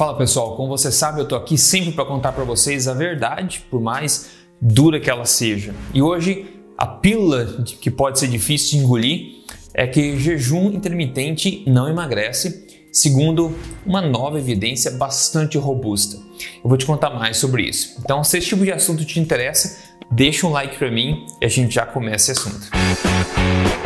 Fala pessoal, como você sabe, eu tô aqui sempre para contar para vocês a verdade, por mais dura que ela seja. E hoje a pílula que pode ser difícil de engolir é que jejum intermitente não emagrece, segundo uma nova evidência bastante robusta. Eu vou te contar mais sobre isso. Então, se esse tipo de assunto te interessa, deixa um like para mim e a gente já começa esse assunto. Tudo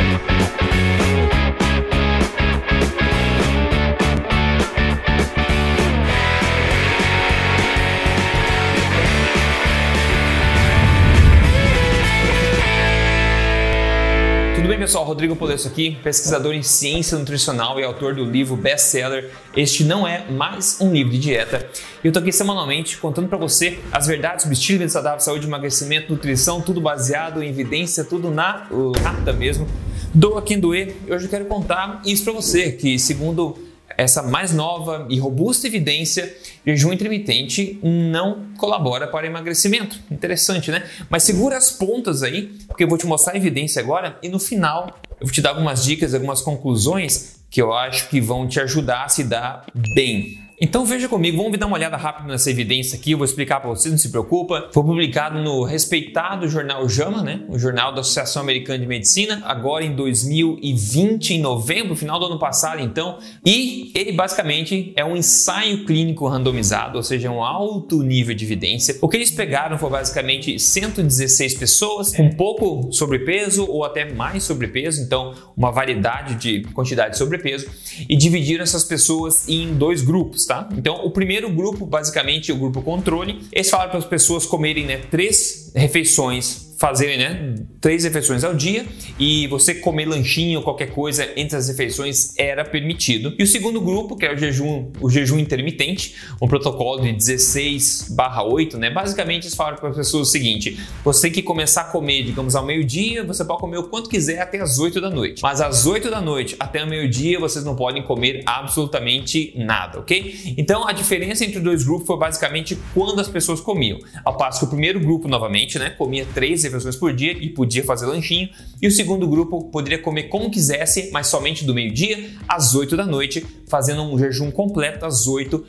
pessoal? Rodrigo Polesso aqui, pesquisador em ciência nutricional e autor do livro best-seller Este Não É Mais Um Livro de Dieta. Eu tô aqui semanalmente contando para você as verdades sobre estilo de saudável, saúde, emagrecimento, nutrição, tudo baseado em evidência, tudo na lata mesmo. Doa quem doer. Hoje eu quero contar isso para você, que segundo essa mais nova e robusta evidência, jejum intermitente não colabora para emagrecimento. Interessante, né? Mas segura as pontas aí, porque eu vou te mostrar a evidência agora e no final eu vou te dar algumas dicas, algumas conclusões que eu acho que vão te ajudar a se dar bem então veja comigo, vamos dar uma olhada rápida nessa evidência aqui, eu vou explicar para vocês, não se preocupa. Foi publicado no respeitado jornal JAMA, né? o jornal da Associação Americana de Medicina, agora em 2020, em novembro, final do ano passado então, e ele basicamente é um ensaio clínico randomizado, ou seja, um alto nível de evidência. O que eles pegaram foi basicamente 116 pessoas com pouco sobrepeso ou até mais sobrepeso, então uma variedade de quantidade de sobrepeso, e dividiram essas pessoas em dois grupos tá? Então, o primeiro grupo, basicamente, o grupo controle, eles falaram para as pessoas comerem né, três refeições fazerem né, três refeições ao dia e você comer lanchinho ou qualquer coisa entre as refeições era permitido. E o segundo grupo, que é o jejum, o jejum intermitente, um protocolo de 16/8, né? Basicamente eles falaram para as pessoas o seguinte: você tem que começar a comer, digamos, ao meio-dia, você pode comer o quanto quiser até as 8 da noite. Mas às 8 da noite até o meio-dia vocês não podem comer absolutamente nada, ok? Então a diferença entre os dois grupos foi basicamente quando as pessoas comiam. Ao passo que o primeiro grupo, novamente, né, comia três refeições por dia e podia fazer lanchinho. E o segundo grupo poderia comer como quisesse, mas somente do meio-dia às 8 da noite, fazendo um jejum completo às 8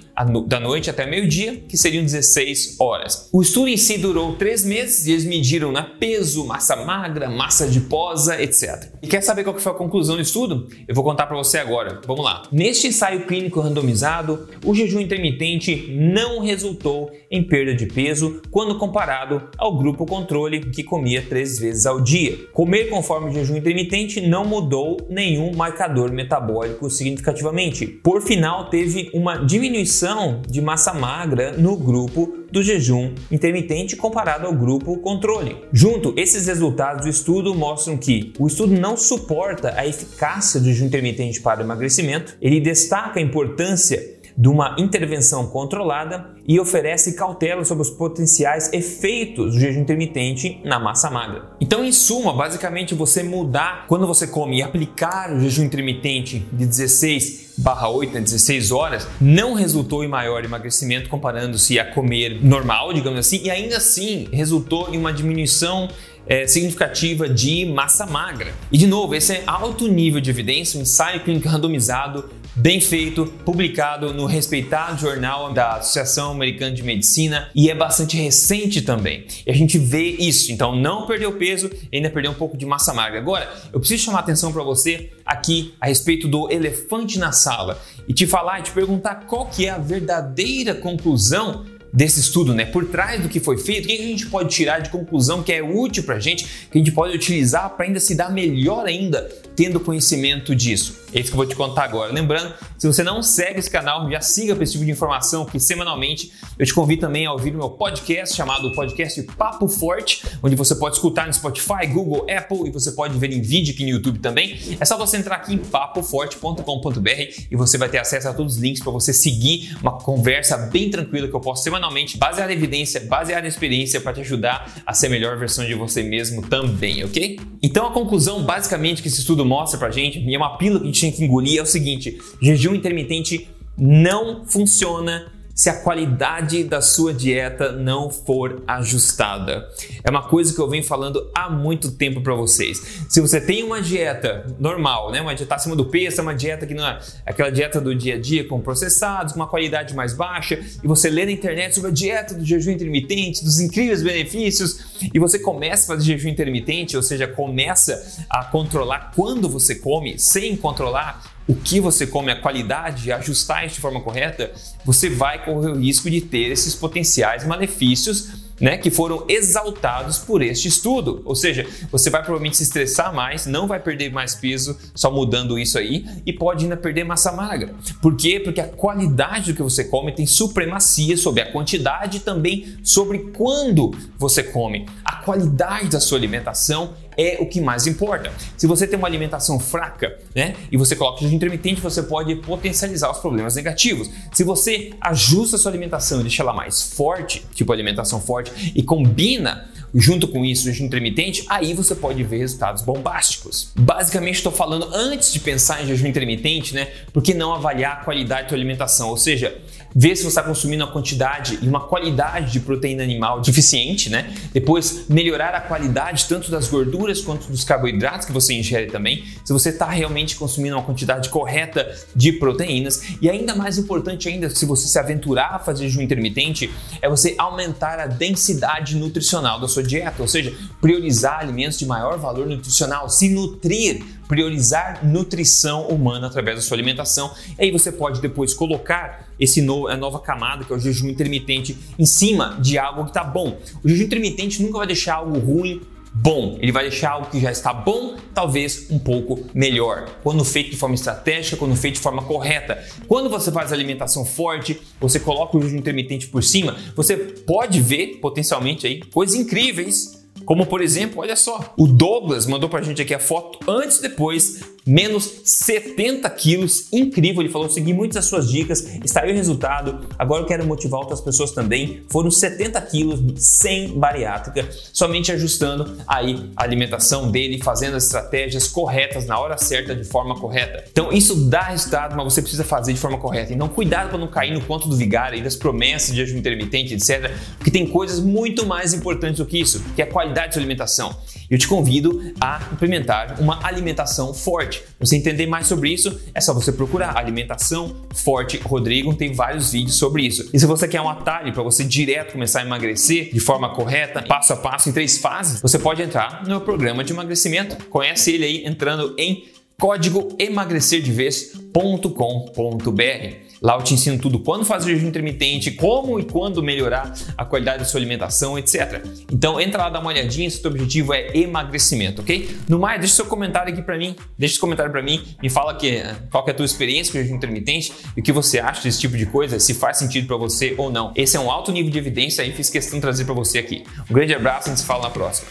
da noite até meio-dia, que seriam 16 horas. O estudo em si durou 3 meses e eles mediram na peso, massa magra, massa adiposa, etc. E quer saber qual foi a conclusão do estudo? Eu vou contar para você agora. Vamos lá. Neste ensaio clínico randomizado, o jejum intermitente não resultou em perda de peso quando comparado ao grupo controle que comia três vezes ao dia. Comer conforme jejum intermitente não mudou nenhum marcador metabólico significativamente. Por final, teve uma diminuição de massa magra no grupo do jejum intermitente comparado ao grupo controle. Junto, esses resultados do estudo mostram que o estudo não suporta a eficácia do jejum intermitente para o emagrecimento, ele destaca a importância de uma intervenção controlada e oferece cautela sobre os potenciais efeitos do jejum intermitente na massa magra. Então, em suma, basicamente você mudar quando você come e aplicar o jejum intermitente de 16 barra 8, né, 16 horas, não resultou em maior emagrecimento comparando-se a comer normal, digamos assim, e ainda assim resultou em uma diminuição é, significativa de massa magra. E de novo, esse é alto nível de evidência, um ensaio clínico randomizado bem feito, publicado no respeitado jornal da Associação Americana de Medicina e é bastante recente também. E a gente vê isso, então não perdeu peso, ainda perdeu um pouco de massa magra. Agora, eu preciso chamar atenção para você aqui a respeito do elefante na sala e te falar e te perguntar qual que é a verdadeira conclusão desse estudo, né? Por trás do que foi feito, o que a gente pode tirar de conclusão que é útil para a gente, que a gente pode utilizar para ainda se dar melhor ainda tendo conhecimento disso. É isso que eu vou te contar agora. Lembrando, se você não segue esse canal, já siga para esse tipo de informação, que semanalmente eu te convido também a ouvir o meu podcast chamado Podcast Papo Forte, onde você pode escutar no Spotify, Google, Apple e você pode ver em vídeo aqui no YouTube também. É só você entrar aqui em papoforte.com.br e você vai ter acesso a todos os links para você seguir uma conversa bem tranquila que eu posto semanalmente, baseada em evidência, baseada em experiência, para te ajudar a ser a melhor versão de você mesmo também, ok? Então a conclusão basicamente que esse estudo mostra pra gente, e é uma pílula que a gente tem que engolir, é o seguinte: jejum intermitente não funciona se a qualidade da sua dieta não for ajustada. É uma coisa que eu venho falando há muito tempo para vocês. Se você tem uma dieta normal, né, uma dieta acima do peso, uma dieta que não é aquela dieta do dia a dia com processados, com uma qualidade mais baixa, e você lê na internet sobre a dieta do jejum intermitente, dos incríveis benefícios, e você começa a fazer jejum intermitente, ou seja, começa a controlar quando você come, sem controlar o que você come, a qualidade, ajustar isso de forma correta, você vai correr o risco de ter esses potenciais malefícios né, que foram exaltados por este estudo. Ou seja, você vai provavelmente se estressar mais, não vai perder mais peso só mudando isso aí e pode ainda perder massa magra. Por quê? Porque a qualidade do que você come tem supremacia sobre a quantidade e também sobre quando você come. Qualidade da sua alimentação é o que mais importa. Se você tem uma alimentação fraca, né, e você coloca jejum intermitente, você pode potencializar os problemas negativos. Se você ajusta a sua alimentação e deixa ela mais forte, tipo alimentação forte, e combina junto com isso o jejum intermitente, aí você pode ver resultados bombásticos. Basicamente, estou falando antes de pensar em jejum intermitente, né? Porque não avaliar a qualidade da tua alimentação, ou seja, ver se você está consumindo uma quantidade e uma qualidade de proteína animal suficiente, né? Depois melhorar a qualidade tanto das gorduras quanto dos carboidratos que você ingere também, se você está realmente consumindo uma quantidade correta de proteínas. E ainda mais importante ainda, se você se aventurar a fazer jejum intermitente, é você aumentar a densidade nutricional da sua dieta, ou seja, priorizar alimentos de maior valor nutricional, se nutrir, priorizar nutrição humana através da sua alimentação. E aí você pode depois colocar esse novo, a nova camada, que é o jejum intermitente, em cima de algo que está bom. O jejum intermitente nunca vai deixar algo ruim bom, ele vai deixar algo que já está bom, talvez um pouco melhor. Quando feito de forma estratégica, quando feito de forma correta. Quando você faz alimentação forte, você coloca o jejum intermitente por cima, você pode ver potencialmente aí coisas incríveis como por exemplo, olha só, o Douglas mandou pra gente aqui a foto antes e depois menos 70 quilos, incrível. Ele falou: segui muitas das suas dicas, está aí o resultado. Agora eu quero motivar outras pessoas também. Foram 70 quilos sem bariátrica, somente ajustando aí a alimentação dele, fazendo as estratégias corretas na hora certa, de forma correta. Então isso dá resultado, mas você precisa fazer de forma correta. Então cuidado para não cair no conto do vigário e das promessas de jejum intermitente, etc. Porque tem coisas muito mais importantes do que isso, que é a qualidade da sua alimentação. Eu te convido a implementar uma alimentação forte. Para você entender mais sobre isso, é só você procurar Alimentação Forte Rodrigo, tem vários vídeos sobre isso. E se você quer um atalho para você direto começar a emagrecer de forma correta, passo a passo, em três fases, você pode entrar no meu programa de emagrecimento. Conhece ele aí entrando em código emagrecerdevez.com.br. Lá eu te ensino tudo quando fazer jejum intermitente, como e quando melhorar a qualidade da sua alimentação, etc. Então entra lá, dá uma olhadinha se o teu objetivo é emagrecimento, ok? No mais, deixa seu comentário aqui para mim, deixa esse comentário para mim, me fala que, qual que é a tua experiência com jejum intermitente e o que você acha desse tipo de coisa, se faz sentido para você ou não. Esse é um alto nível de evidência e fiz questão de trazer para você aqui. Um grande abraço e a gente se fala na próxima.